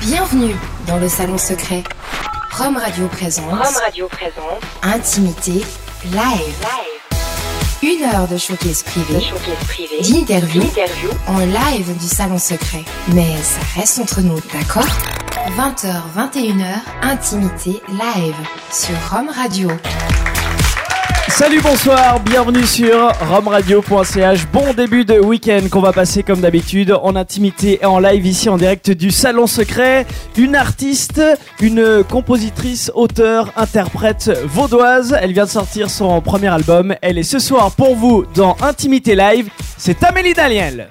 Bienvenue dans le salon secret. Rome Radio présente. Rome Radio présente. Intimité live. Une heure de showcase privé. Privé. D'interview. D'interview. En live du salon secret. Mais ça reste entre nous, d'accord? 20h, 21h, Intimité live sur Rome Radio. Salut, bonsoir, bienvenue sur romradio.ch. Bon début de week-end qu'on va passer comme d'habitude en intimité et en live ici en direct du Salon Secret. Une artiste, une compositrice, auteure, interprète vaudoise. Elle vient de sortir son premier album. Elle est ce soir pour vous dans Intimité Live. C'est Amélie Daniel.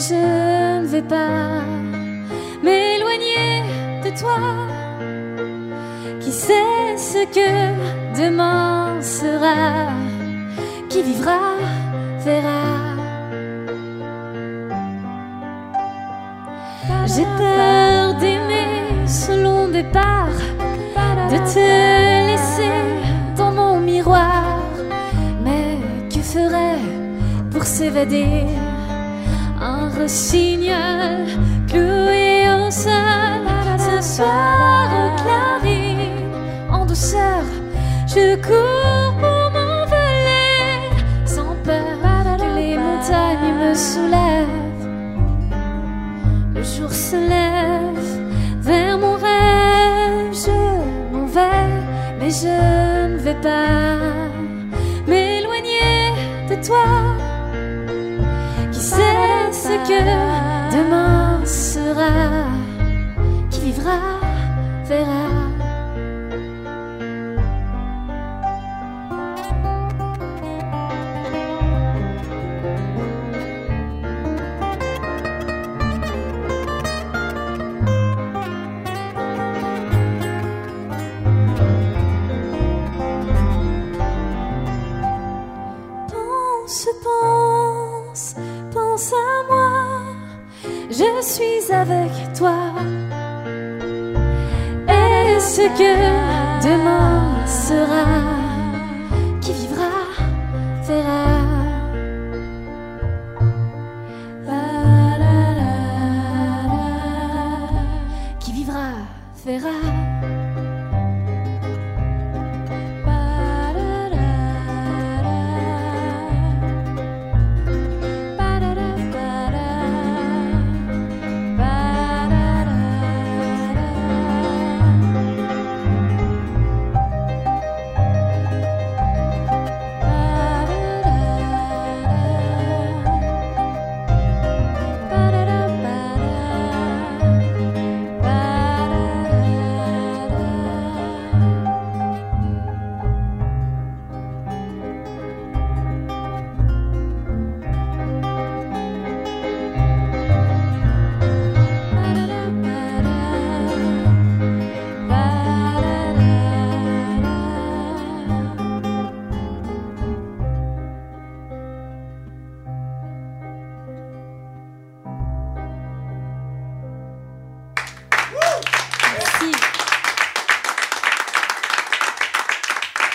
Je ne vais pas m'éloigner de toi. Qui sait ce que demain sera? Qui vivra, verra. J'ai peur d'aimer ce long départ, de te laisser dans mon miroir. Mais que ferait pour s'évader? Un rossignol cloué au sol ce soir au en douceur? Je cours pour m'envoler sans peur que les montagnes me soulèvent. Le jour se lève vers mon rêve, je m'en vais, mais je ne vais pas m'éloigner de toi. Ce que demain sera Qui vivra, verra. Que demain sera qui vivra, verra. Qui vivra, verra.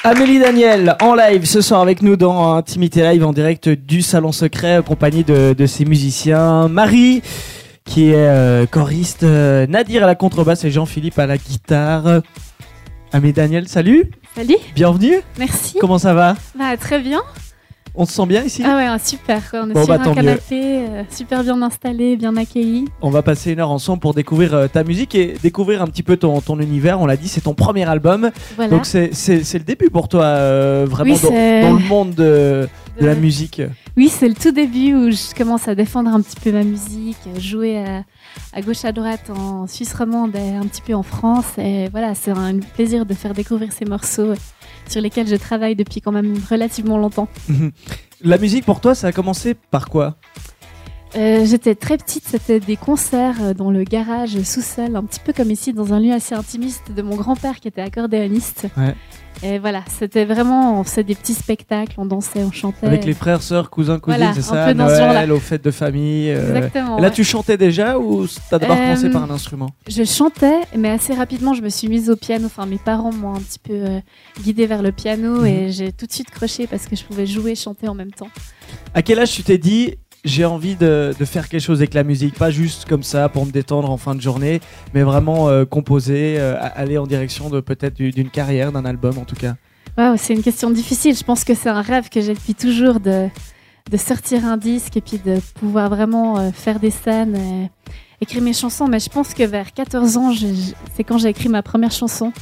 Amélie Daniel en live ce soir avec nous dans Intimité Live en direct du Salon Secret accompagnée de, de ses musiciens. Marie qui est euh, choriste, euh, Nadir à la contrebasse et Jean-Philippe à la guitare. Amélie Daniel, salut, Salut, bienvenue. merci. Comment ça va? Bah, très bien. On se sent bien ici Ah ouais, un super. On est Bon, sur bah, un canapé, euh, super bien installé, bien accueilli. On va passer une heure ensemble pour découvrir euh, ta musique et découvrir un petit peu ton, ton univers. On l'a dit, c'est ton premier album. Voilà. Donc c'est le début pour toi, euh, vraiment Oui, dans, le monde de, de la musique. Oui, c'est le tout début où je commence à défendre un petit peu ma musique, jouer à, à gauche à droite en Suisse romande et un petit peu en France. Et voilà, c'est un plaisir de faire découvrir ces morceaux sur lesquels je travaille depuis quand même relativement longtemps. La musique pour toi, ça a commencé par quoi? Euh, J'étais très petite, c'était des concerts euh, dans le garage sous-sol, un petit peu comme ici, dans un lieu assez intimiste de mon grand-père qui était accordéoniste. Ouais. Et voilà, c'était vraiment, on faisait des petits spectacles, on dansait, on chantait. Avec les frères, sœurs, cousins, cousines, Voilà, c'est un ça peu dans ce Noël, genre-là. aux fêtes de famille. euh, Exactement. et Là, ouais. tu chantais déjà ou t'as d'abord Euh, commencé par un instrument? Je chantais, mais assez rapidement, je me suis mise au piano. Enfin, mes parents m'ont un petit peu euh, guidée vers le piano Mhm. et j'ai tout de suite croché parce que je pouvais jouer et chanter en même temps. À quel âge tu t'es dit j'ai envie de, de faire quelque chose avec la musique, pas juste comme ça pour me détendre en fin de journée, mais vraiment euh, composer, euh, aller en direction de peut-être du- d'une carrière, d'un album en tout cas. Waouh, c'est une question difficile. Je pense que c'est un rêve que j'ai depuis toujours de, de sortir un disque et puis de pouvoir vraiment euh, faire des scènes et écrire mes chansons. Mais je pense que vers 14 ans, c'est quand j'ai écrit ma première chanson.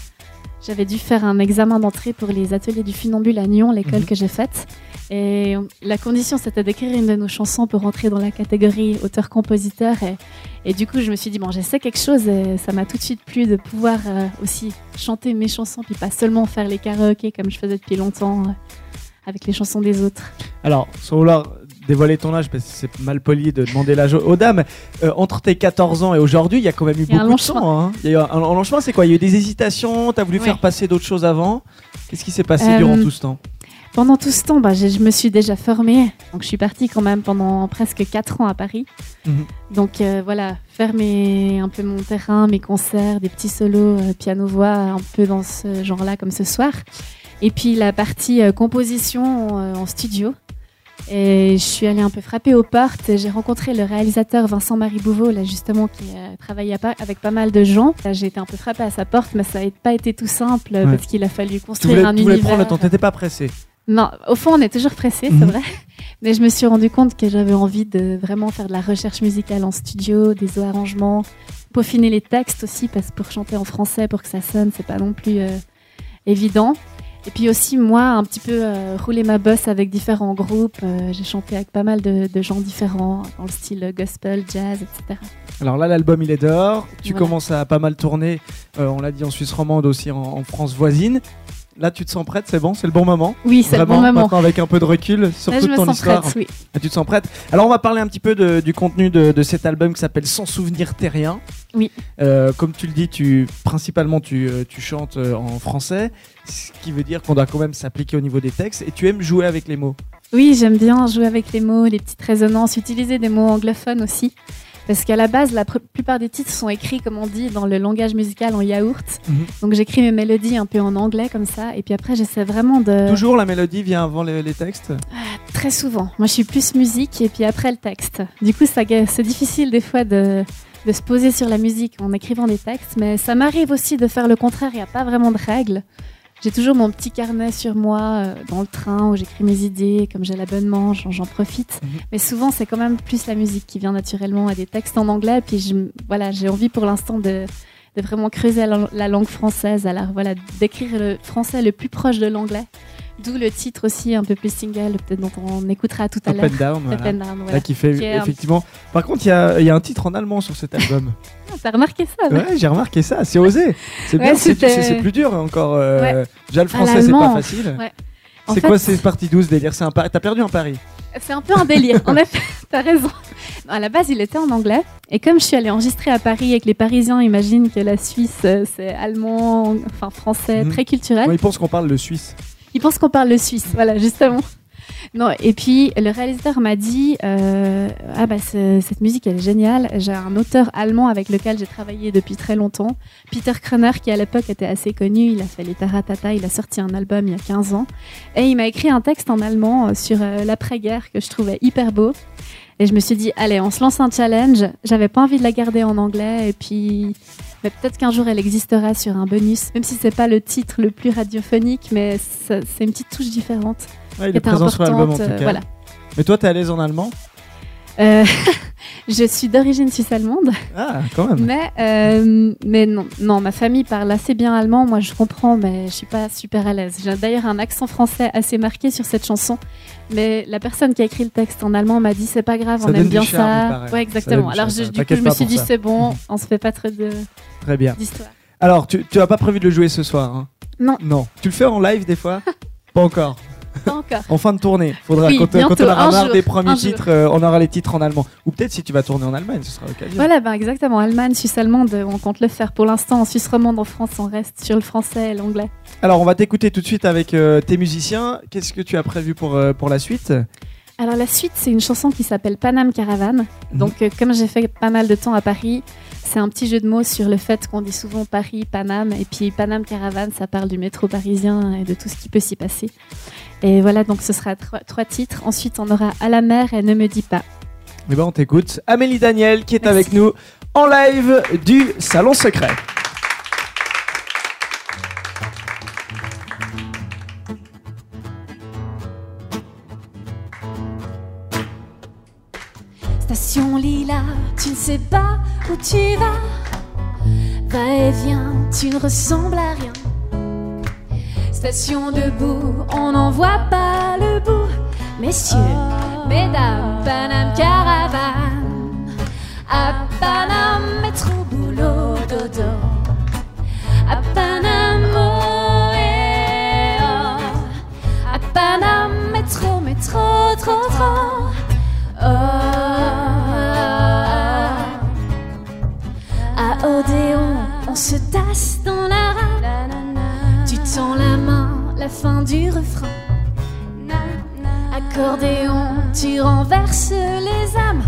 J'avais dû faire un examen d'entrée pour les ateliers du funambule à Nyon, l'école Mhm. que j'ai faite. Et la condition, c'était d'écrire une de nos chansons pour rentrer dans la catégorie auteur-compositeur. Et, et du coup, je me suis dit, bon, j'essaie quelque chose et ça m'a tout de suite plu de pouvoir euh, aussi chanter mes chansons, puis pas seulement faire les karaokés comme je faisais depuis longtemps euh, avec les chansons des autres. Alors, vouloir dévoiler ton âge, parce que c'est mal poli de demander l'âge aux, dames, euh, entre tes 14 ans et aujourd'hui, il y a quand même eu beaucoup de temps. hein. Il y a eu un, un long chemin, c'est quoi? Il y a eu des hésitations, t'as voulu faire passer d'autres choses avant? Qu'est-ce qui s'est passé Euh, durant tout ce temps? Pendant tout ce temps, bah, je me suis déjà formée. Donc, je suis partie quand même pendant presque 4 ans à Paris. Mhm. Donc, euh, voilà, faire mes, un peu mon terrain, mes concerts, des petits solos, piano-voix, un peu dans ce genre-là, comme ce soir. Et puis, la partie euh, composition euh, en studio. Et je suis allée un peu frapper aux portes. J'ai rencontré le réalisateur Vincent-Marie Bouveau, là justement, qui euh, travaillait pas- avec pas mal de gens. J'ai été un peu frappée à sa porte, mais ça n'a pas été tout simple Ouais. parce qu'il a fallu construire voulais, un tu voulais univers. prendre le temps, t'étais pas pressé. Non, au fond, on est toujours pressé, Mhm. c'est vrai. Mais je me suis rendu compte que j'avais envie de vraiment faire de la recherche musicale en studio, des arrangements, peaufiner les textes aussi, parce que pour chanter en français, pour que ça sonne, c'est pas non plus euh, évident. Et puis aussi, moi, un petit peu euh, rouler ma bosse avec différents groupes. Euh, J'ai chanté avec pas mal de, de gens différents, dans le style gospel, jazz, etc. Alors là, l'album il est dehors. Tu Voilà. commences à pas mal tourner. euh, on l'a dit en Suisse romande aussi, en, en France voisine. Là, tu te sens prête, c'est bon, c'est le bon moment. Oui, c'est le bon moment. Maintenant, avec un peu de recul Là, sur je toute me ton sens histoire. prête, oui. Ah, Tu te sens prête Alors, on va parler un petit peu de- du contenu de, de cet album qui s'appelle Sans souvenir terrien. Oui. Euh, comme tu le dis, tu principalement tu, euh, tu chantes euh, en français, ce qui veut dire qu'on doit quand même s'appliquer au niveau des textes. Et tu aimes jouer avec les mots. Oui, j'aime bien jouer avec les mots, les petites résonances, utiliser des mots anglophones aussi. Parce qu'à la base, la plupart des titres sont écrits, comme on dit, dans le langage musical en yaourt. Mhm. Donc j'écris mes mélodies un peu en anglais comme ça. Et puis après, j'essaie vraiment de... Toujours la mélodie vient avant les, les textes? Très souvent. Moi, je suis plus musique et puis après le texte. Du coup, c'est difficile des fois de, de se poser sur la musique en écrivant des textes. Mais ça m'arrive aussi de faire le contraire. Il n'y a pas vraiment de règles. J'ai toujours mon petit carnet sur moi euh, dans le train où j'écris mes idées. Comme j'ai l'abonnement, j'en profite. Mhm. Mais souvent, c'est quand même plus la musique qui vient naturellement à des textes en anglais. Puis je, voilà, j'ai envie pour l'instant de, de vraiment creuser la, la langue française. Alors voilà, d'écrire le français le plus proche de l'anglais. D'où le titre aussi un peu plus single, peut-être dont on écoutera tout à Up l'heure. and down. voilà. Up and down, voilà. Là, qui fait Qui est un- effectivement. Par contre, il y a, il y a un titre en allemand sur cet album. Ah, T'as remarqué ça ouais, j'ai remarqué ça. C'est osé. C'est Ouais, bien. c'est- plus dur encore. euh, Ouais. Déjà, le Ah, français, c'est pas l'allemand. facile. Ouais. C'est fait, quoi ces parties douces délire? C'est un. T'as perdu un pari. C'est un peu un délire. en effet, t'as raison. À la base, il était en anglais. Et comme je suis allée enregistrer à Paris et que les Parisiens imaginent que la Suisse, euh, c'est allemand, enfin français, Mhm. très culturel, ils pensent qu'on parle le suisse. Ils pensent qu'on parle le suisse, voilà, justement. Non, et puis le réalisateur m'a dit euh, Ah, bah, ce- cette musique, elle est géniale. J'ai un auteur allemand avec lequel j'ai travaillé depuis très longtemps, Peter Kroner, qui à l'époque était assez connu. Il a fait les Taratata, il a sorti un album il y a 15 ans. Et il m'a écrit un texte en allemand euh, sur euh, l'après-guerre que je trouvais hyper beau. Et je me suis dit, allez, on se lance un challenge. J'avais pas envie de la garder en anglais. Et puis, mais peut-être qu'un jour elle existera sur un bonus, même si c'est pas le titre le plus radiophonique, mais c'est une petite touche différente. Ouais, il qui est présent sur l'album en importante, tout euh, cas. voilà. Mais toi, t'es à l'aise en allemand? Euh, je suis d'origine suisse-allemande, Ah, quand même. mais, euh, mais non, non, ma famille parle assez bien allemand. Moi, je comprends, mais je suis pas super à l'aise. J'ai d'ailleurs un accent français assez marqué sur cette chanson. Mais la personne qui a écrit le texte en allemand m'a dit c'est pas grave, Ça on aime bien charme, ça. Ouais, exactement. Alors je, du coup, je me suis dit c'est bon, Mhm. on se fait pas trop de- Très bien. Alors, tu, tu as pas prévu de le jouer ce soir hein? Non. Non. Tu le fais en live des fois? Pas encore. Pas encore. En fin de tournée. Faudra, Oui, quand, quand bientôt, on aura marre jour, des premiers titres, euh, on aura les titres en allemand. Ou peut-être si tu vas tourner en Allemagne, ce sera l'occasion. Voilà, ben exactement. Allemagne, Suisse allemande, on compte le faire. Pour l'instant, en Suisse romande, en France, on reste sur le français et l'anglais. Alors, on va t'écouter tout de suite avec euh, tes musiciens. Qu'est-ce que tu as prévu pour, euh, pour la suite? Alors la suite, c'est une chanson qui s'appelle Paname Caravane. Mhm. Donc euh, comme j'ai fait pas mal de temps à Paris, c'est un petit jeu de mots sur le fait qu'on dit souvent Paris, Paname, et puis Paname Caravane, ça parle du métro parisien et de tout ce qui peut s'y passer. Et voilà, donc ce sera trois, trois titres. Ensuite, on aura À la mer et Ne me dis pas. Eh ben, on t'écoute. Amélie Daniel qui est Merci. avec nous en live du Salon Secret. Station Lila, tu ne sais pas où tu vas. Va et viens, tu ne ressembles à rien. Station debout, on n'en voit pas le bout. Messieurs, mesdames, Paname Caravane. À Paname, du refrain. Accordéon, tu renverses les âmes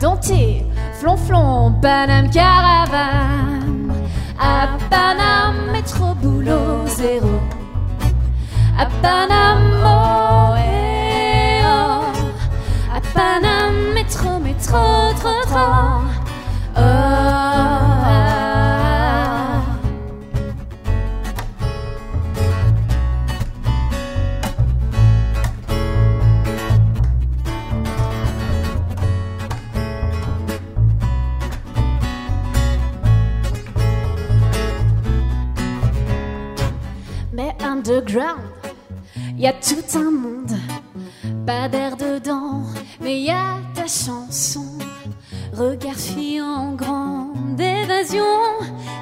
dans tes flonflons, Paname Caravane. À Paname, métro, boulot, zéro. À Paname, oh, oh. À métro, métro, trop, trop. Underground, y a tout un monde. Pas d'air dedans, mais y a ta chanson. Regard fuyant, grande évasion.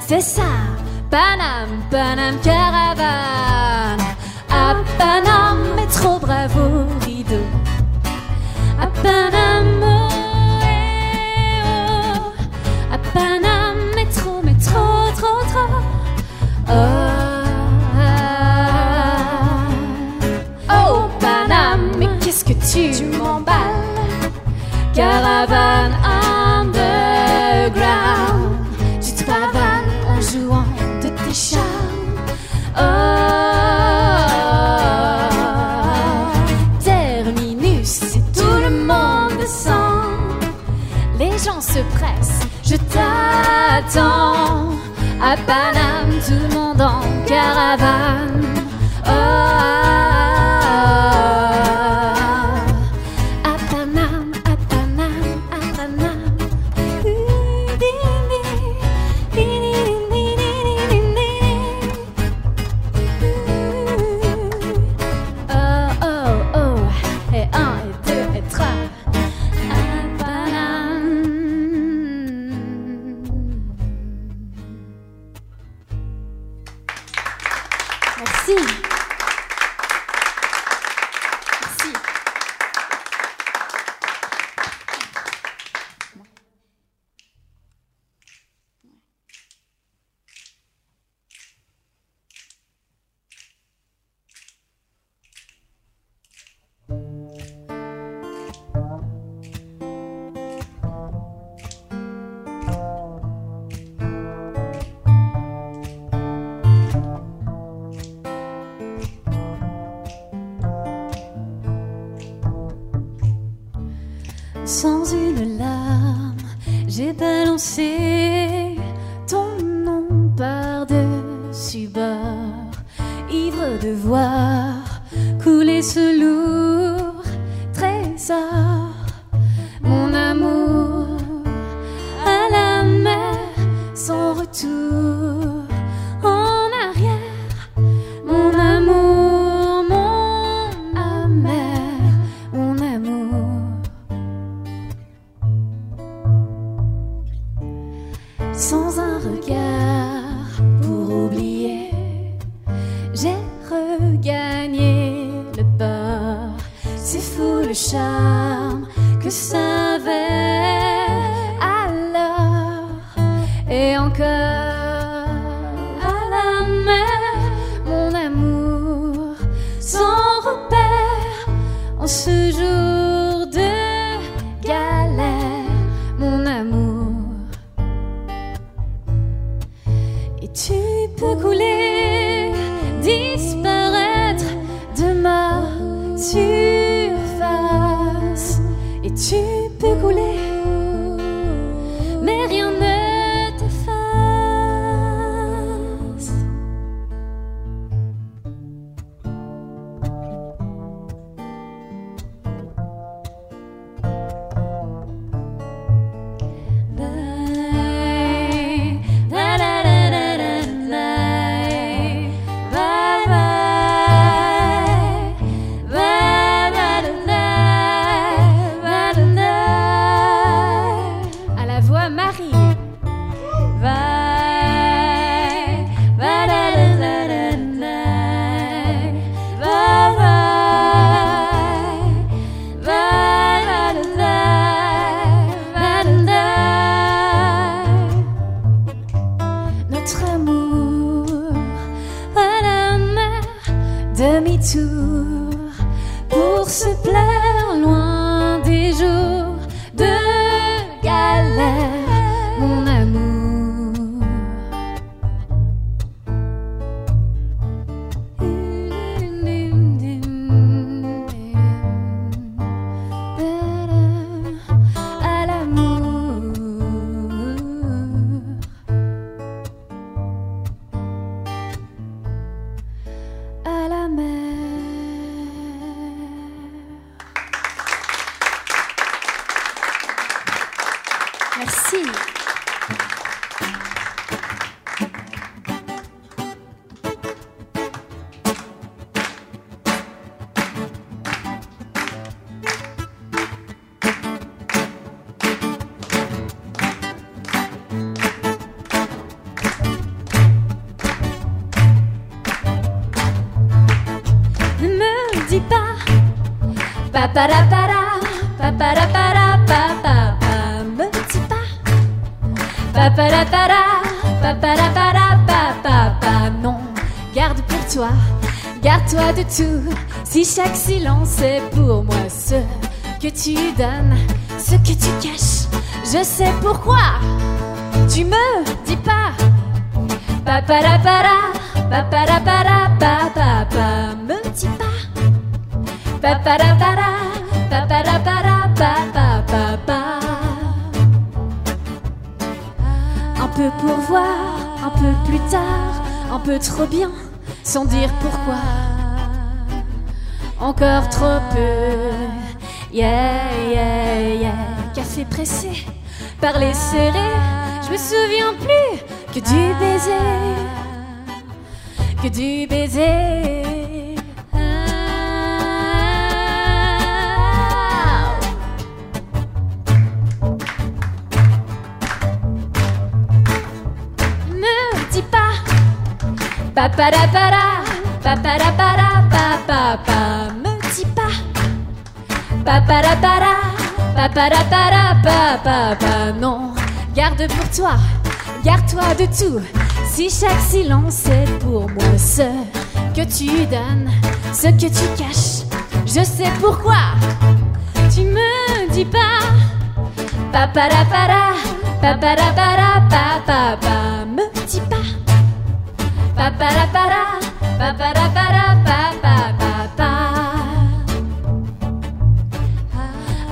C'est ça, Paname, Paname Caravane. À Paname, métro, bravo, rideau. À Paname, qu'est-ce que tu m'emballes? Caravane de voir couler ce lourd toi, garde-toi de tout. Si chaque silence est pour moi ce que tu donnes, ce que tu caches, je sais pourquoi. Tu me dis pas. Paparapara, paparapara, papa, me dis pas. Paparapara, paparapara, papa, papa. Un peu pour voir, un peu plus tard, un peu trop bien, sans dire pourquoi. Encore trop peu, yeah, yeah, yeah. Café pressé, parler serré, je me souviens plus que du baiser, que du baiser. Paparapara, paparapara, papa, me dis pas. Paparapara, paparapara, papa, non. Garde pour toi, garde-toi de tout. Si chaque silence est pour moi ce que tu donnes, ce que tu caches Je sais pourquoi. Tu me dis pas. Paparapara, paparapara, papa, me dis pas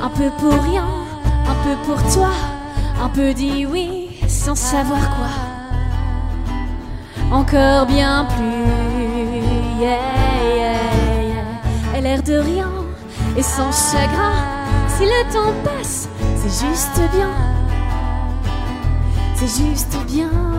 Un peu pour rien, un peu pour toi, un peu dit oui sans savoir quoi. Encore bien plus, yeah, yeah, yeah. l'air de rien et sans chagrin. Si le temps passe, c'est juste bien. C'est juste bien.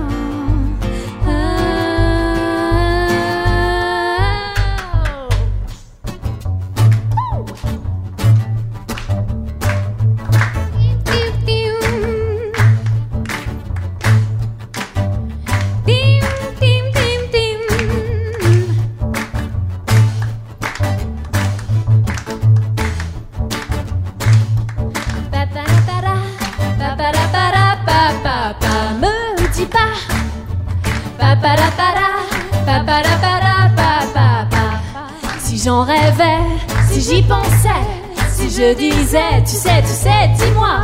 Je disais, tu sais, tu sais, dis-moi,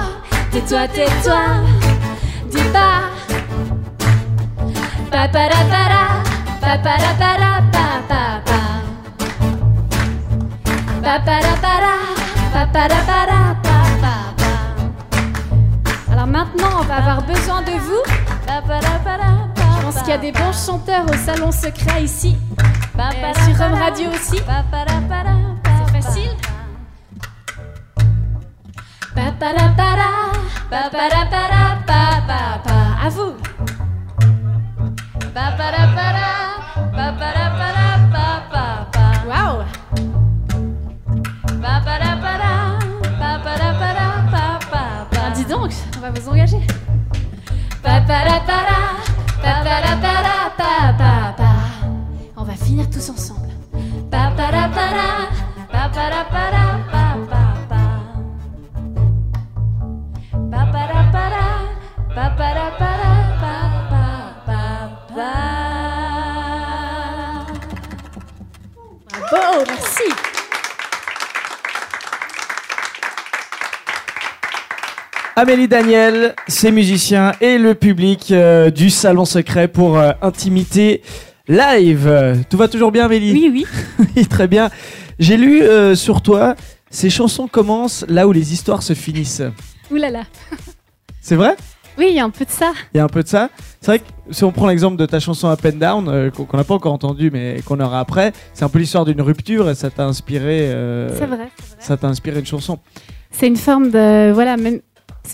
tais-toi, tais-toi, dis pas. Paparapara, paparapara, papapa. Paparapara, paparapara, papapa. Alors maintenant, on va avoir besoin de vous. Je pense qu'il y a des bons chanteurs au salon secret ici. Et sur Home Radio aussi. À vous. Amélie Daniel, ses musiciens et le public euh, du Salon Secret pour euh, Intimité Live. Tout va toujours bien Amélie? Oui, oui. Oui, très bien. J'ai lu euh, sur toi, ces chansons commencent là où les histoires se finissent. Ouh là là. C'est vrai? Oui, il y a un peu de ça. Il y a un peu de ça. C'est vrai que si on prend l'exemple de ta chanson Up and Down, qu'on n'a pas encore entendue mais qu'on aura après, c'est un peu l'histoire d'une rupture et ça t'a inspiré. C'est vrai, c'est vrai. Ça t'a inspiré une chanson. C'est une forme de. Voilà, même,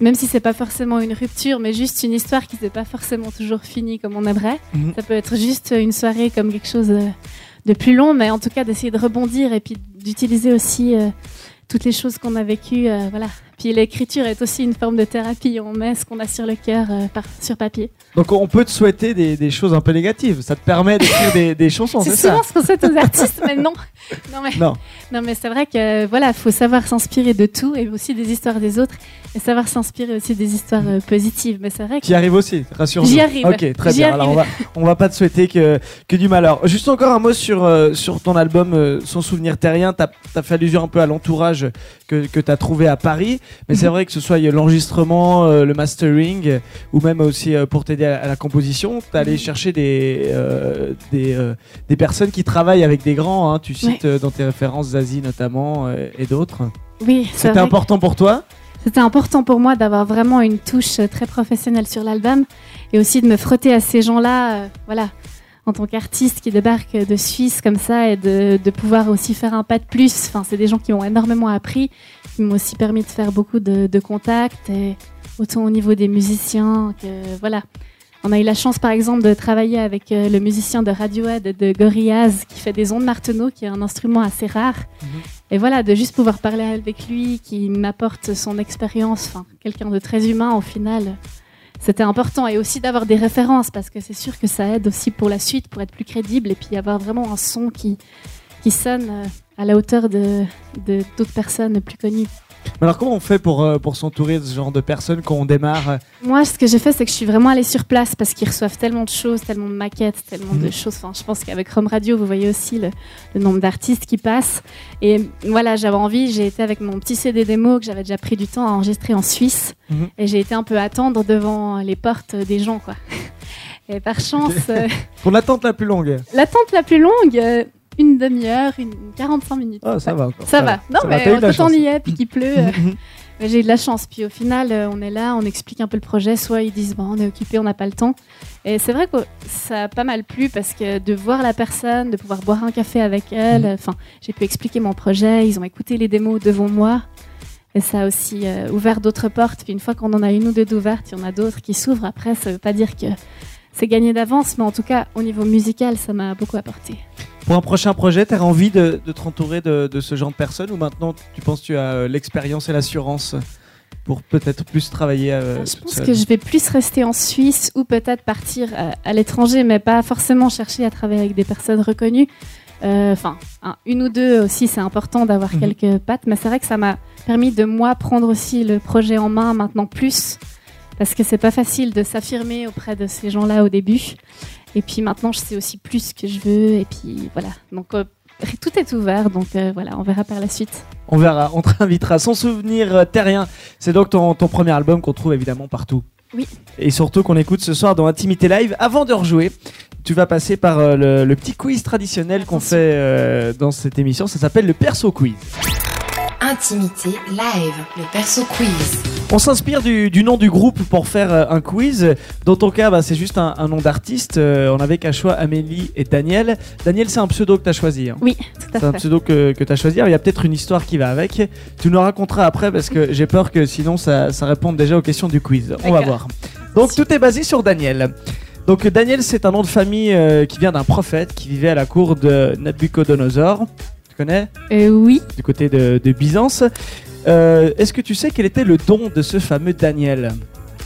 même si c'est pas forcément une rupture, mais juste une histoire qui s'est pas forcément toujours finie comme on aimerait. Mhm. Ça peut être juste une soirée comme quelque chose euh, de plus long, mais en tout cas d'essayer de rebondir et puis d'utiliser aussi euh, toutes les choses qu'on a vécues. euh, voilà. Puis l'écriture est aussi une forme de thérapie. On met ce qu'on a sur le cœur euh, par- sur papier. Donc on peut te souhaiter des, des choses un peu négatives. Ça te permet d'écrire des, des chansons, C'est c'est ça souvent ce qu'on souhaite aux artistes, mais non. Non, mais, Non. non, mais c'est vrai que voilà, faut savoir s'inspirer de tout et aussi des histoires des autres et savoir s'inspirer aussi des histoires euh, positives. Mais c'est vrai que Qui arrive aussi, rassure-nous. J'y arrive. Ok, très J'y bien. Alors on va, on va pas te souhaiter que, que du malheur. Juste encore un mot sur, euh, sur ton album euh, Son souvenir terrien. T'as as fait allusion un peu à l'entourage que, que t'as trouvé à Paris. Mais Mhm. c'est vrai que ce soit l'enregistrement, euh, le mastering, ou même aussi pour t'aider à, à la composition, t'es allé Mhm. chercher des, des, des personnes qui travaillent avec des grands. hein. Tu cites euh, dans tes références Zazie notamment euh, et d'autres. oui, c'est C'était important pour toi? C'était important pour moi d'avoir vraiment une touche euh, très professionnelle sur l'album et aussi de me frotter à ces gens-là, euh, voilà, en tant qu'artiste qui débarque de Suisse comme ça et de, de pouvoir aussi faire un pas de plus. Enfin, c'est des gens qui m'ont énormément appris, qui m'ont aussi permis de faire beaucoup de, de contacts, et autant au niveau des musiciens que voilà. On a eu la chance, par exemple, de travailler avec euh, le musicien de Radiohead de Gorillaz qui fait des ondes marteneaux, qui est un instrument assez rare. Et voilà, de juste pouvoir parler avec lui, qui m'apporte son expérience, enfin, quelqu'un de très humain au final, c'était important. Et aussi d'avoir des références, parce que c'est sûr que ça aide aussi pour la suite, pour être plus crédible, et puis avoir vraiment un son qui, qui sonne euh, à la hauteur de- d'autres personnes plus connues. Mais alors comment on fait pour, euh, pour s'entourer de ce genre de personnes quand on démarre euh, Moi, ce que j'ai fait, c'est que je suis vraiment allée sur place parce qu'ils reçoivent tellement de choses, tellement de maquettes, tellement de Mhm. choses. Enfin, je pense qu'avec Rome Radio, vous voyez aussi le, le nombre d'artistes qui passent. Et voilà, j'avais envie, j'ai été avec mon petit CD démo que j'avais déjà pris du temps à enregistrer en Suisse. Mhm. Et j'ai été un peu attendre devant les portes des gens, quoi. Et par chance, euh, Pour l'attente la plus longue l'attente la plus longue, une demi-heure, une 45 minutes. Ah, ça va encore. Ça va. Non, Ça va, mais la quand on y est, puis qu'il pleut, euh, J'ai eu de la chance. Puis au final, euh, on est là, on explique un peu le projet. Soit ils disent, bon, on est occupé, on n'a pas le temps. Et c'est vrai que ça a pas mal plu parce que de voir la personne, de pouvoir boire un café avec elle, Mhm. enfin, j'ai pu expliquer mon projet. Ils ont écouté les démos devant moi. Et ça a aussi euh, ouvert d'autres portes. Puis une fois qu'on en a une ou deux d'ouvertes, il y en a d'autres qui s'ouvrent. Après, ça veut pas dire que c'est gagné d'avance, mais en tout cas, au niveau musical, ça m'a beaucoup apporté. Pour un prochain projet, tu as envie de, de te entourer de, de ce genre de personnes ou maintenant tu penses que tu as euh, l'expérience et l'assurance pour peut-être plus travailler euh, Je pense que je vais plus rester en Suisse ou peut-être partir euh, à l'étranger, mais pas forcément chercher à travailler avec des personnes reconnues. Euh, Enfin, un- une ou deux aussi, c'est important d'avoir Mhm. quelques pattes, mais c'est vrai que ça m'a permis de moi prendre aussi le projet en main maintenant plus, parce que c'est pas facile de s'affirmer auprès de ces gens-là au début. Et puis maintenant, je sais aussi plus ce que je veux, et puis voilà. Donc euh, tout est ouvert, donc euh, voilà, on verra par la suite. On verra, on te invitera. Sans souvenir euh, terrien, c'est donc ton, ton premier album qu'on trouve évidemment partout. Oui. Et surtout qu'on écoute ce soir dans Intimité Live. Avant de rejouer, tu vas passer par le, le petit quiz traditionnel qu'on fait euh, dans cette émission. Ça s'appelle le Perso Quiz. Intimité live, le perso quiz. On s'inspire du, du nom du groupe pour faire euh, un quiz. Dans ton cas, bah, c'est juste un, un nom d'artiste. Euh, on avait qu'à choix Amélie et Daniel. Daniel, c'est un pseudo que tu as choisi. hein. Oui, tout à C'est un fait. pseudo que, que tu as choisi. Alors, Il y a peut-être une histoire qui va avec. Tu nous raconteras après parce que j'ai peur que sinon ça, ça réponde déjà aux questions du quiz. On va voir. Donc tout est basé sur Daniel. Donc Daniel, c'est un nom de famille euh, qui vient d'un prophète qui vivait à la cour de Nabucodonosor. Connais Euh, oui, Du côté de, de Byzance. Euh, Est-ce que tu sais quel était le don de ce fameux Daniel?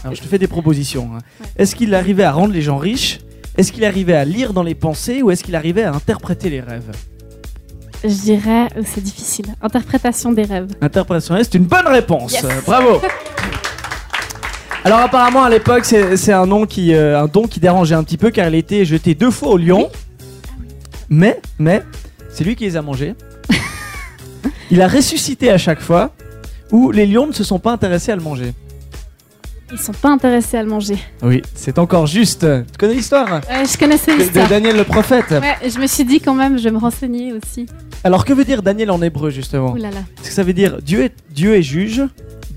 Alors je te fais des propositions. hein. Est-ce qu'il arrivait à rendre les gens riches? Est-ce qu'il arrivait à lire dans les pensées ou est-ce qu'il arrivait à interpréter les rêves? Je dirais, euh, c'est difficile. Interprétation des rêves. Interprétation, c'est une bonne réponse. Yes. Euh, Bravo. Alors apparemment à l'époque c'est c'est un nom qui euh, un don qui dérangeait un petit peu car il a été jeté deux fois au lion. Mais mais c'est lui qui les a mangés. il a ressuscité à chaque fois où les lions ne se sont pas intéressés à le manger. Ils sont pas intéressés à le manger. Oui, c'est encore juste. Tu connais l'histoire? Ouais, je connaissais de, de l'histoire. Daniel le prophète. Ouais, je me suis dit quand même, je vais me renseigner aussi. Alors que veut dire Daniel en hébreu justement? Ouh là là. Est-ce que ça veut dire Dieu est Dieu est juge,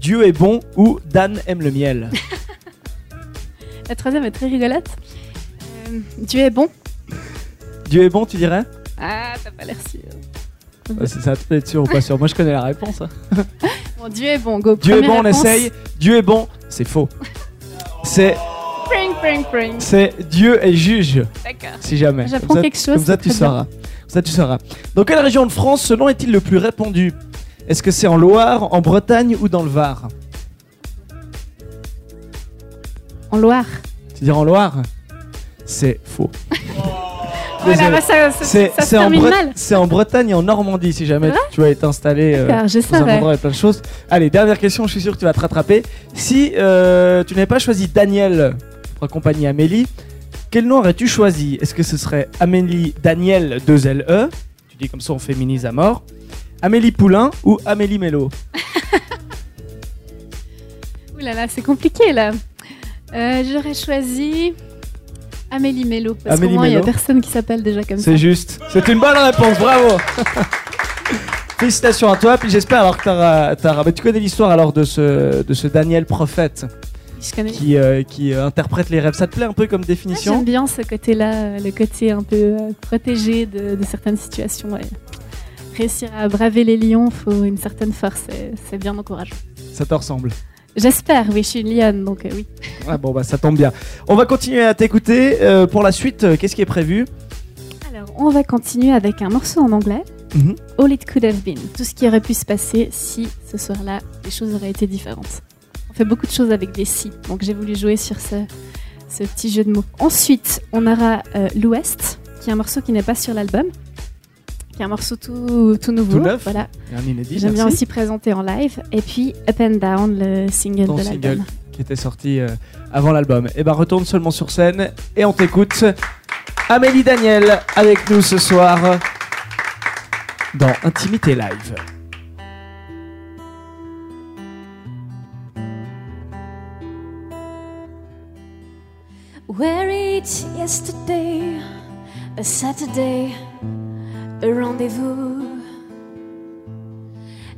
Dieu est bon ou Dan aime le miel La troisième est très rigolote. Euh, Dieu est bon. Dieu est bon, tu dirais? Ah, t'as pas l'air sûr. Ça, tu peux être sûr ou pas sûr. Moi, je connais la réponse. hein. Bon, Dieu est bon, go. Dieu est bon, on essaye. Dieu est bon, c'est faux. C'est, Pring, pring, pring. c'est Dieu est juge, D'accord. si jamais. J'apprends quelque chose, Comme ça, tu sauras. Comme ça, tu sauras. Dans quelle région de France ce nom est-il le plus répandu? Est-ce que c'est en Loire, en Bretagne ou dans le Var? En Loire. Tu dis en Loire? C'est faux. Voilà, Désolé. bah, ça, ça, C'est ça se c'est en, termine Bre- mal. c'est en Bretagne et en Normandie si jamais tu vas être installé euh, je dans un savais. endroit avec plein de choses. Allez, dernière question, je suis sûr que tu vas te rattraper. Si euh, tu n'avais pas choisi Daniel pour accompagner Amélie, quel nom aurais-tu choisi? Est-ce que ce serait Amélie Daniel 2LE Tu dis comme ça on féminise à mort. Amélie Poulain ou Amélie Mello Ouh là là, c'est compliqué là. Euh, J'aurais choisi Amélie Mello. Parce qu'au moins, il y a personne qui s'appelle déjà comme ça. C'est juste. C'est une bonne réponse, bravo Félicitations à toi, puis j'espère alors que t'auras- bah, tu connais l'histoire alors de ce, de ce Daniel prophète qui, euh, qui euh, interprète les rêves. Ça te plaît un peu comme Ah, définition J'aime bien ce côté-là, euh, le côté un peu euh, protégé de, de certaines situations. ouais. Réussir à braver les lions, faut une certaine force. C'est bien encourageant. Ça te ressemble? J'espère, oui, je suis une lionne, donc euh, oui. Ah bon bah ça tombe bien. On va continuer à t'écouter. Euh, pour la suite, euh, qu'est-ce qui est prévu? Alors, on va continuer avec un morceau en anglais. Mhm. All It Could Have Been. Tout ce qui aurait pu se passer si ce soir-là, les choses auraient été différentes. On fait beaucoup de choses avec des si, donc j'ai voulu jouer sur ce, ce petit jeu de mots. Ensuite, on aura L'Ouest, qui est un morceau qui n'est pas sur l'album, qui est un morceau tout, tout nouveau. Tout neuf. Voilà. Un inédit, J'aime bien aussi présenter en live. Et puis Up and Down, le single Ton de single. l'album. qui était sorti euh, avant l'album. Et ben retourne seulement sur scène et on t'écoute. Amélie Daniel avec nous ce soir dans Intimité Live. Were it yesterday, a Saturday, a rendezvous,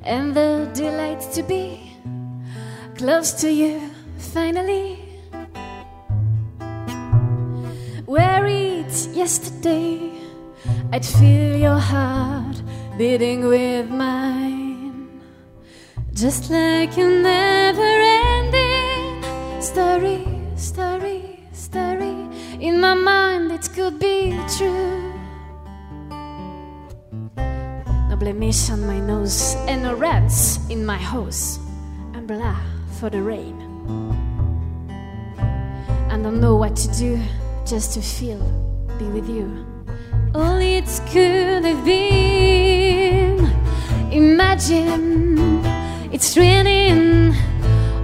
and the delight to be close to you finally. Were it yesterday, I'd feel your heart beating with mine, just like a never ending story, story, story. In my mind, it could be true. Blemish on my nose and no rents in my house. Umbrella for the rain. I don't know what to do just to feel, be with you. All it could have been. Imagine it's raining.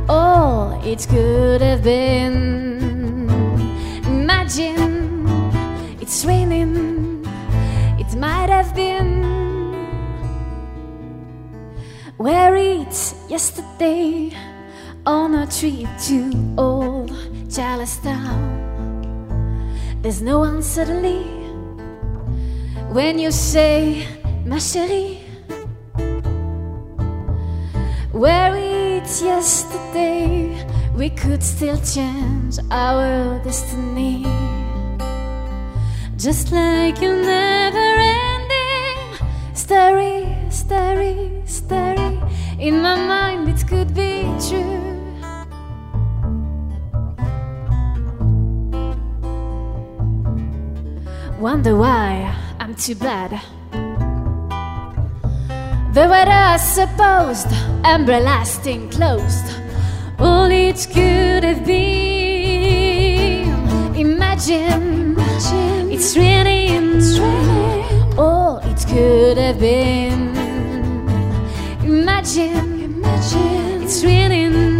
All it could have been. Imagine it's raining. It might have been. Where it yesterday on a trip to old Charlestown. There's no one suddenly when you say, ma chérie. where it yesterday, we could still change our destiny. Just like a never ending story, story, story. In my mind, it could be true. Wonder why I'm too bad. The weather supposed, umbrella staying closed. All it could have been. Imagine, it's raining. All it could have been. Imagine, it's raining.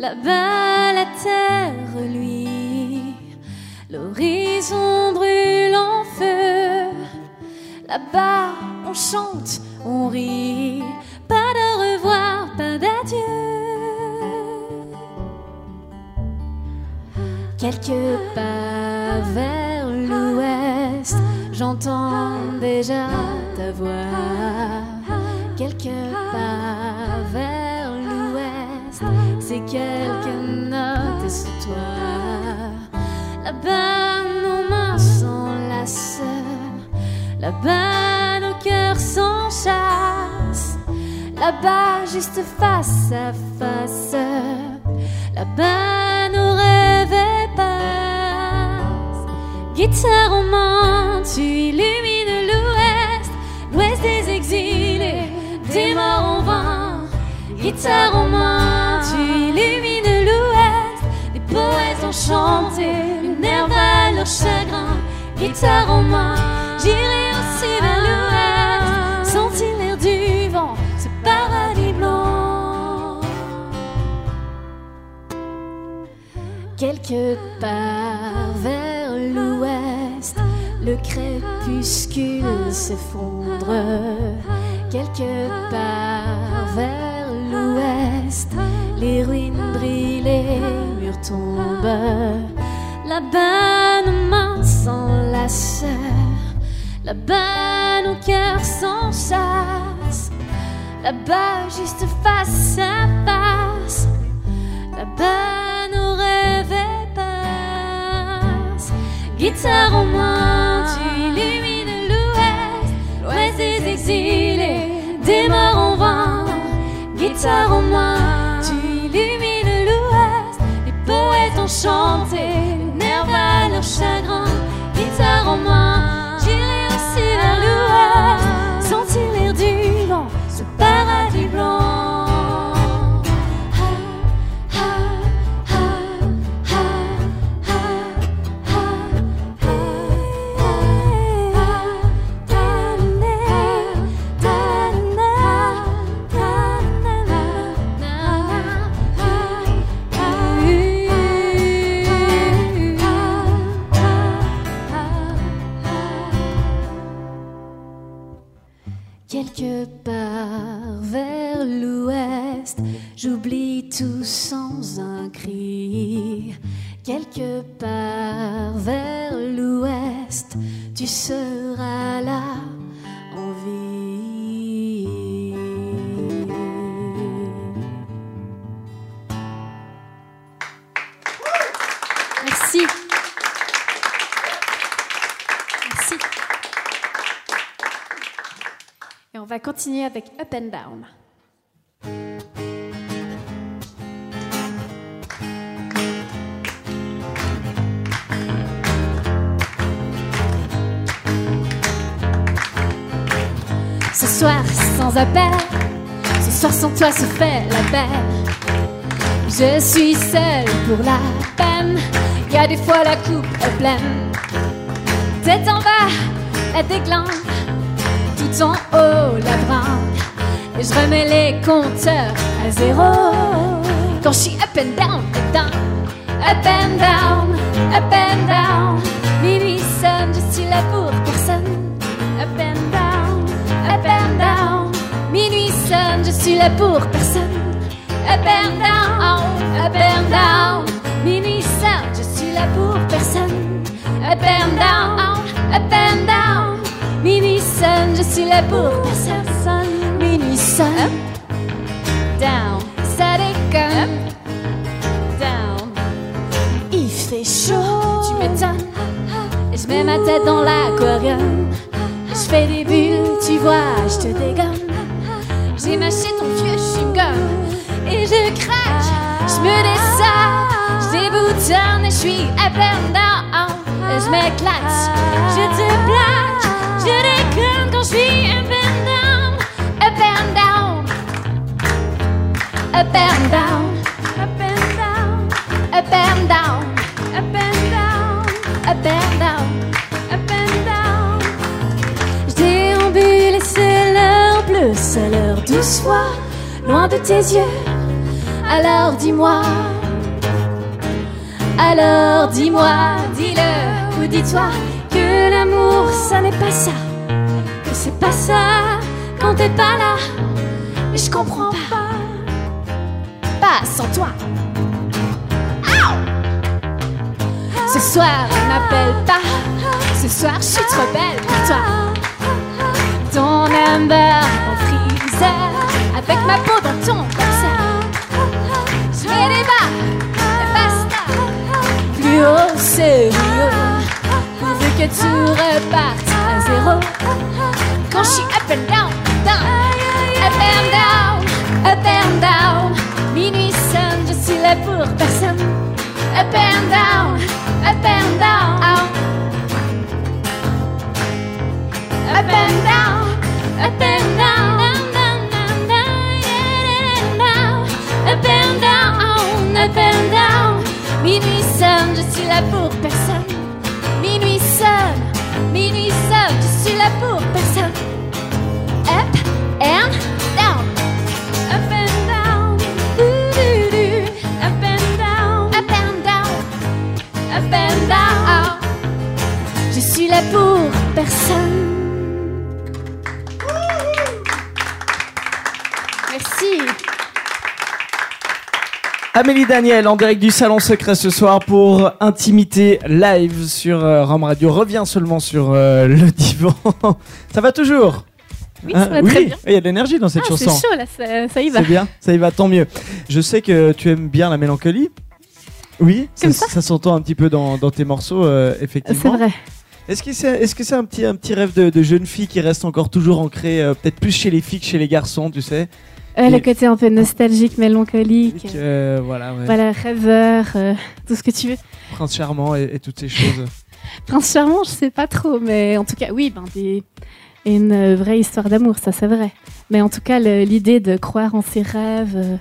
Là-bas, la terre, lui, l'horizon brûle en feu. Là-bas, on chante, on rit, pas de revoir, pas d'adieu. Quelque part vers l'ouest, j'entends déjà ta voix. Quelque part vers c'est quelques notes sur toi. Là-bas, nos mains s'enlacent. Là-bas, nos cœurs s'enchassent. Là-bas, juste face à face. Là-bas, nos rêves passent. Guitare en main, tu illumines l'ouest. L'ouest des exilés, des morts en vain. Guitare en main, tu illumines l'ouest. Des poètes enchantés, les nerfs à leur chagrin. Guitare en main, j'irai aussi vers l'ouest. Sentir l'air du vent, ce paradis blanc. Quelque part vers l'ouest, le crépuscule s'effondre. Quelque part vers l'ouest, les ruines brillent, les murs tombent. Là-bas, nos mains s'enlacent. Là-bas, nos cœurs s'enchassent. Là-bas, juste face à face. Là-bas, nos rêves passent. Guitare en main, tu illumines l'ouest. L'ouest des exilés, guitare en main, tu illumines l'ouest. Les poètes ont chanté, nerfs à leur chagrin, guitare en main, j'irai aussi vers l'ouest, sentir l'air du vent, ce paradis blanc. Quelque part vers l'ouest, j'oublie tout sans un cri. Quelque part vers l'ouest, tu seras là va continuer avec Up and Down. Ce soir sans appel, ce soir sans toi se fait la belle. Je suis seule pour la peine, y a des fois la coupe est pleine. Tête en bas, la déglingue, en haut la bringue. Et je remets les compteurs à zéro. Quand je suis up and down, down, up and down, up and down. Minuit sonne, je suis là pour personne. Up and down, up and down. Minuit sonne, je suis là pour personne. Up and down, up and down. Minuit sonne, je suis là pour personne. Up and down, up and down. Minuit sonne, je suis là pour personne. Minuit sonne, down, ça déconne. Down, il fait chaud, tu m'étonnes. Et je mets ma tête dans l'aquarium. Je fais des bulles, tu vois, je te dégomme. J'ai mâché ton vieux chewing-gum et je craque, je me descends, je déboutonne et je suis up and down. Et je m'éclate, je te plaque, je déconne quand je suis up and down, up and down, up and down, up and down, up and down, up and down, up and down, up and down. Je déambule c'est l'heure bleue, c'est l'heure douce voix, loin de tes yeux. Alors dis-moi, alors dis-moi, dis-le ou dis-toi l'amour ça n'est pas ça, que c'est pas ça quand t'es pas là. Mais je comprends pas, pas sans toi. Ce soir, on m'appelle pas. Ce soir, je suis trop belle pour toi. Ton amber en freezer, avec ma peau dans ton boxer. Je mets les bas, basta. Plus haut, sérieux. Pourvu que tu repartes à zéro. Quand je suis up and down, down, up and down, up and down. Minuit sonne, je suis là pour personne. Up and down, up and down. Up and down, up and down, up and down, down. Minuit sonne, je suis là pour personne. Je suis là pour personne. Up and down, up and down, up and down, up and down, up and down. Je suis là pour personne. Amélie Daniel en direct du salon secret ce soir pour Intimité live sur euh, Rome Radio. Reviens seulement sur euh, le divan. ça va toujours Oui, ça Hein, va oui, très bien. il y a de l'énergie dans cette Ah, c'est chanson. chaud là, ça, ça y va. C'est bien, ça y va, tant mieux. Je sais que tu aimes bien la mélancolie. Oui, Comme ça, s'entend un petit peu dans, dans tes morceaux, euh, C'est effectivement. vrai. Est-ce que c'est est -ce c'est un, petit, un petit rêve de, de jeune fille qui reste encore toujours ancré, euh, peut-être plus chez les filles que chez les garçons, tu sais? Euh, le côté un peu nostalgique, mélancolique. euh, voilà, ouais. Voilà, rêveur, euh, tout ce que tu veux. Prince charmant et, et toutes ces choses. Prince Charmant, je sais pas trop, mais en tout cas, oui, ben, des... une vraie histoire d'amour, ça c'est vrai. Mais en tout cas, l'idée de croire en ses rêves, euh,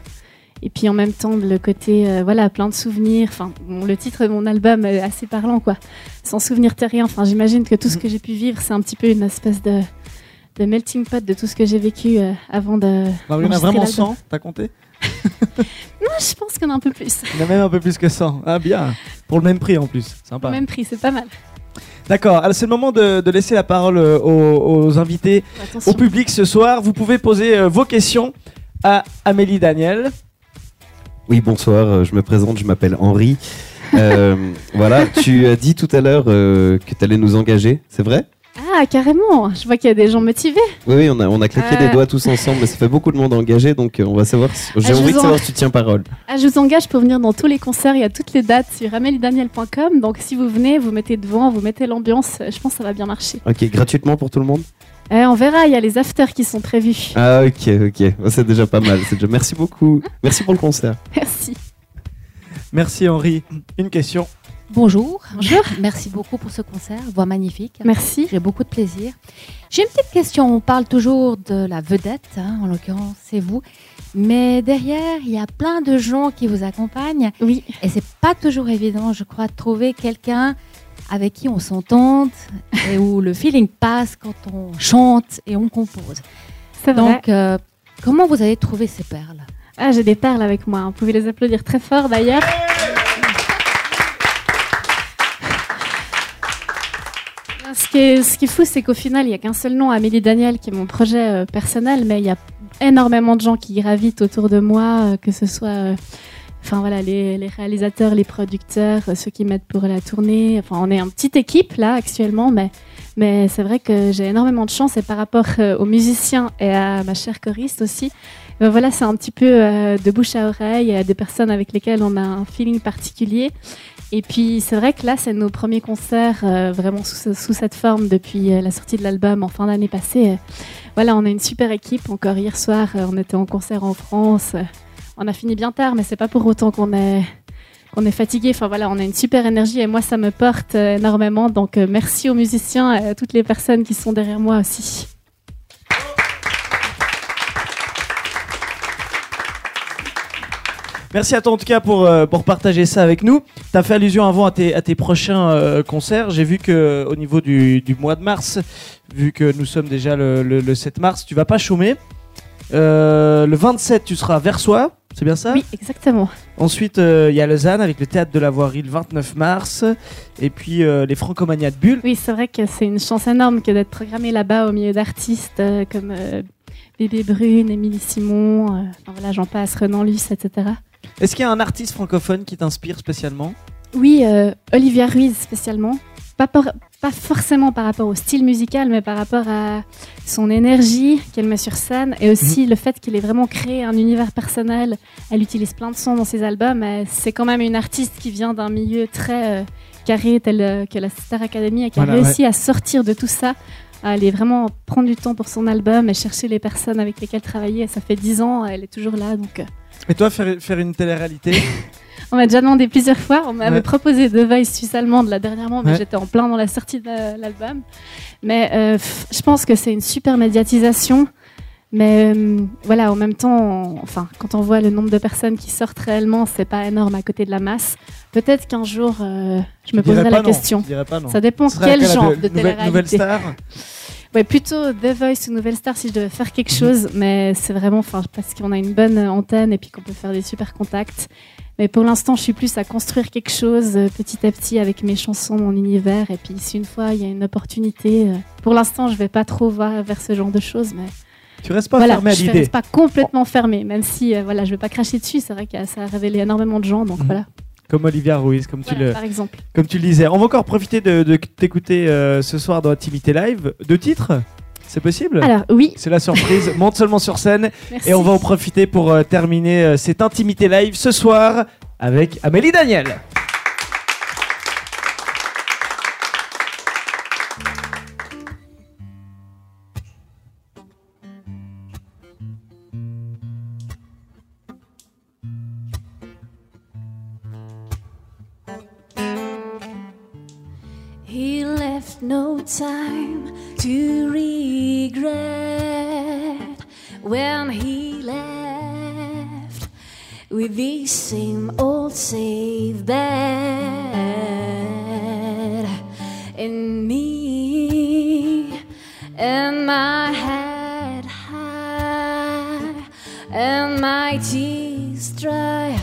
et puis en même temps, le côté, euh, voilà, plein de souvenirs. Enfin, bon, le titre de mon album est assez parlant, quoi. Sans souvenir terrien. Enfin, j'imagine que tout ce que j'ai pu vivre, c'est un petit peu une espèce de, de melting pot de tout ce que j'ai vécu euh, avant de. Non, il y en a vraiment l'album. 100, t'as compté Non, je pense qu'on a un peu plus. Il y en a même un peu plus que 100. Ah, bien. Pour le même prix en plus. Sympa. Même prix, c'est pas mal. D'accord, alors c'est le moment de, de laisser la parole euh, aux, aux invités, Attention. au public ce soir. Vous pouvez poser euh, vos questions à Amélie Daniel. Oui, bonsoir, je me présente, je m'appelle Henri. Euh, voilà, tu as dit tout à l'heure euh, que tu allais nous engager, c'est vrai? Ah, carrément. Je vois qu'il y a des gens motivés. Oui, oui, on a, on a claqué Euh. les doigts tous ensemble, mais ça fait beaucoup de monde engagé, donc euh, on va savoir. si- J'ai Ah, je envie de en- savoir si tu tiens parole. Ah, je vous engage pour venir dans tous les concerts. Il y a toutes les dates sur ameliedaniel.com. Donc, si vous venez, vous mettez devant, vous mettez l'ambiance. euh, Je pense que ça va bien marcher. Ok, gratuitement pour tout le monde? Euh, on verra. Il y a les afters qui sont prévus. Ah, ok, ok, c'est déjà pas mal. c'est Déjà... Merci beaucoup. Merci pour le concert. Merci. Merci Henri. Une question. Bonjour. Bonjour. Merci beaucoup pour ce concert, voix magnifique. Merci. J'ai beaucoup de plaisir. J'ai une petite question. On parle toujours de la vedette, hein, en l'occurrence, c'est vous. Mais derrière, il y a plein de gens qui vous accompagnent. Oui. Et c'est pas toujours évident, je crois, de trouver quelqu'un avec qui on s'entende et où le feeling passe quand on chante et on compose. C'est vrai. Donc, euh, comment vous avez trouvé ces perles? Ah, j'ai des perles avec moi. Vous pouvez les applaudir très fort d'ailleurs. Ce qui est, ce qui fou, c'est qu'au final, il n'y a qu'un seul nom, Amélie Daniel, qui est mon projet euh, personnel, mais il y a énormément de gens qui gravitent autour de moi, euh, que ce soit euh, voilà, les, réalisateurs, les producteurs, ceux qui m'aident pour la tournée. On est une petite équipe là actuellement, mais, mais c'est vrai que j'ai énormément de chance et par rapport aux musiciens et à ma chère choriste aussi, ben voilà, c'est un petit peu de bouche à oreille, des personnes avec lesquelles on a un feeling particulier. Et puis c'est vrai que là, c'est nos premiers concerts euh, vraiment sous, ce- sous cette forme depuis euh, la sortie de l'album en fin d'année passée. Euh, voilà, on a une super équipe. Encore hier soir, on était en concert en France. On a fini bien tard, mais c'est pas pour autant qu'on est qu'on est fatigué. Enfin voilà, on a une super énergie et moi, ça me porte énormément. Donc merci aux musiciens et à toutes les personnes qui sont derrière moi aussi. Merci à toi en tout cas pour, euh, pour partager ça avec nous. Tu as fait allusion avant à tes, à tes prochains euh, concerts. J'ai vu que au niveau du, du mois de mars, vu que nous sommes déjà le, le- le 7 mars, tu vas pas chômer. Euh, le 27, tu seras à Versoix, c'est bien ça? Oui, exactement. Ensuite, euh, il y a Lausanne avec le théâtre de la Voirie le 29 mars. Et puis euh, les Francomania de Bulle. Oui, c'est vrai que c'est une chance énorme que d'être programmé là-bas au milieu d'artistes euh, comme euh, Bébé Brune, Émilie Simon, euh, enfin, voilà, j'en passe, Renan Luce, etc. Est-ce qu'il y a un artiste francophone qui t'inspire spécialement Oui, euh, Olivia Ruiz spécialement. Pas, pas forcément par rapport au style musical, mais par rapport à son énergie qu'elle met sur scène et aussi le fait qu'il ait vraiment créé un univers personnel. Elle utilise plein de sons dans ses albums. C'est quand même une artiste qui vient d'un milieu très euh, carré tel euh, que la Star Academy et qui Voilà, a réussi à sortir de tout ça. à aller vraiment prendre du temps pour son album et chercher les personnes avec lesquelles travailler. Ça fait dix ans, elle est toujours là, donc Et toi, faire, faire une télé-réalité on m'a déjà demandé plusieurs fois. On m'avait Ouais. proposé The Voice Suisse allemande là dernièrement, mais Ouais. j'étais en plein dans la sortie de l'album. Mais euh, pff, je pense que c'est une super médiatisation. Mais euh, voilà, en même temps, on- enfin, quand on voit le nombre de personnes qui sortent réellement, c'est pas énorme à côté de la masse. Peut-être qu'un jour, euh, je me Je poserai la non, question. Ça dépend quel genre de nouvelle, nouvelle télé-réalité. star Ouais, plutôt The Voice ou Nouvelle Star si je devais faire quelque Mhm. chose, mais c'est vraiment enfin, parce qu'on a une bonne antenne et puis qu'on peut faire des super contacts. Mais pour l'instant, je suis plus à construire quelque chose euh, petit à petit avec mes chansons, mon univers. Et puis, si une fois il y a une opportunité, euh, pour l'instant, je vais pas trop voir vers ce genre de choses, mais Tu restes pas voilà, fermé à je l'idée. reste pas complètement fermée, même si euh, voilà, je vais pas cracher dessus. C'est vrai que ça a révélé énormément de gens, donc Mhm. voilà, Comme Olivia Ruiz, comme tu le, par exemple. comme tu le disais. On va encore profiter de, de t'écouter euh, ce soir dans Intimité Live. Deux titres C'est possible? Alors oui, C'est la surprise. Monte seulement sur scène. merci. Et on va en profiter pour euh, terminer euh, cette Intimité Live ce soir avec Amélie Daniel. Time to regret when he left with the same old safe bed and me and my head high and my tears dry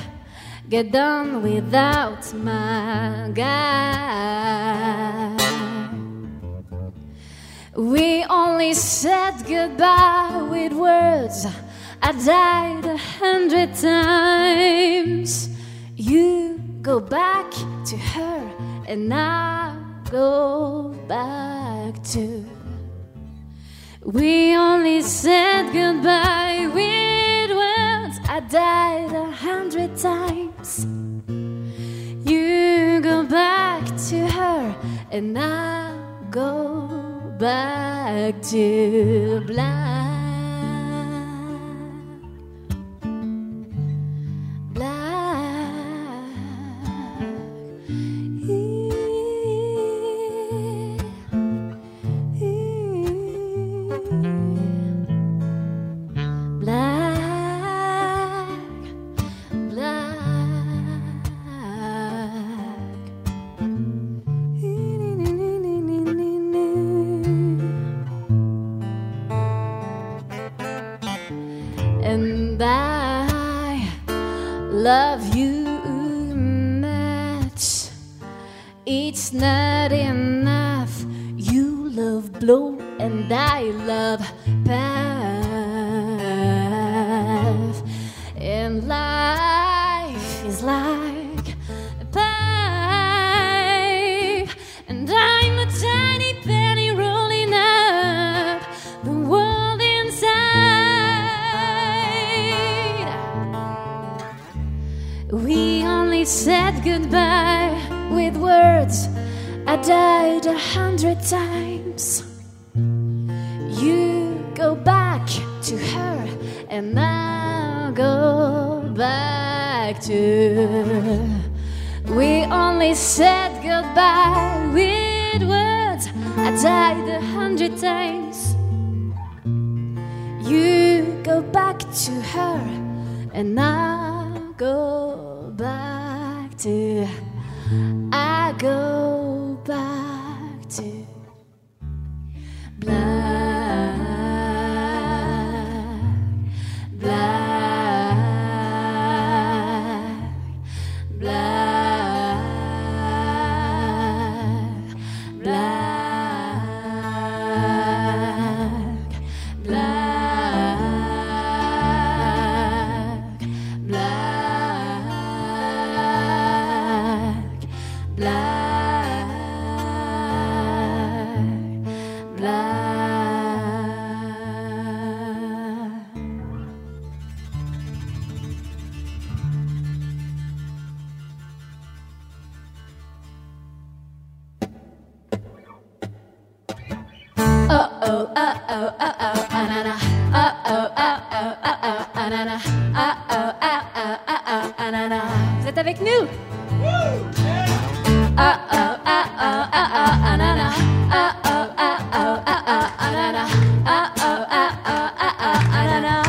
get done without my guy. We only said goodbye with words. I died a hundred times. You go back to her, and I go back to. We only said goodbye with words. I died a hundred times. You go back to her, and I go back to black. To her, and I'll go back to. I go back to black, Vous êtes avec nous? Ah, oh, ah, oh, ah, ah, ah, na, na. Ah, oh, ah, oh, ah, ah, ah, na, na. Ah, oh, ah, oh, ah, ah, ah, na, na.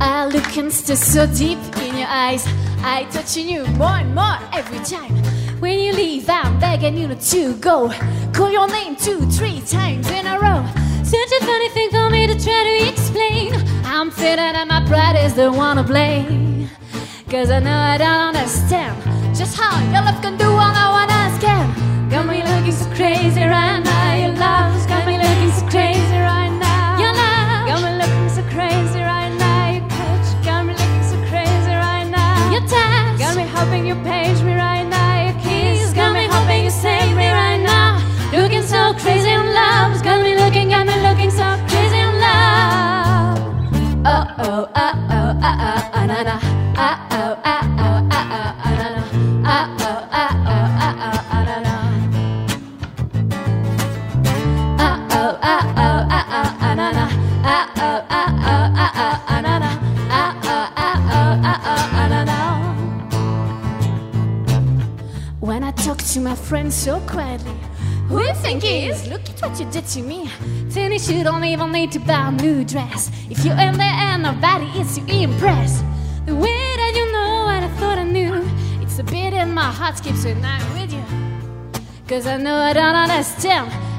I look and stare so deep in your eyes. I touching you more and more every time. When you leave, I'm begging you to go. Call your name two, three times in a row. Such a funny thing for me to try to explain. I'm feeling that my pride is the one to blame. Cause I know I don't understand just how your love can do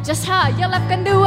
just how you love can do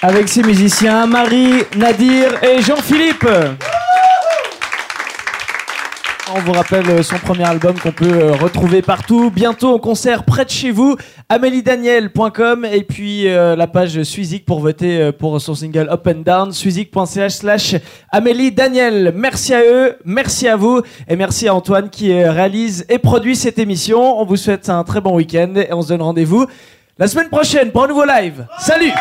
Avec ses musiciens Marie, Nadir et Jean-Philippe. On vous rappelle son premier album qu'on peut euh, retrouver partout, bientôt au concert près de chez vous, améliedaniel.com et puis euh, la page Suizik pour voter euh, pour son single Up and Down, suizik.ch slash Amélie Daniel. Merci à eux, merci à vous et merci à Antoine qui réalise et produit cette émission. On vous souhaite un très bon week-end et on se donne rendez-vous la semaine prochaine pour un nouveau live. Salut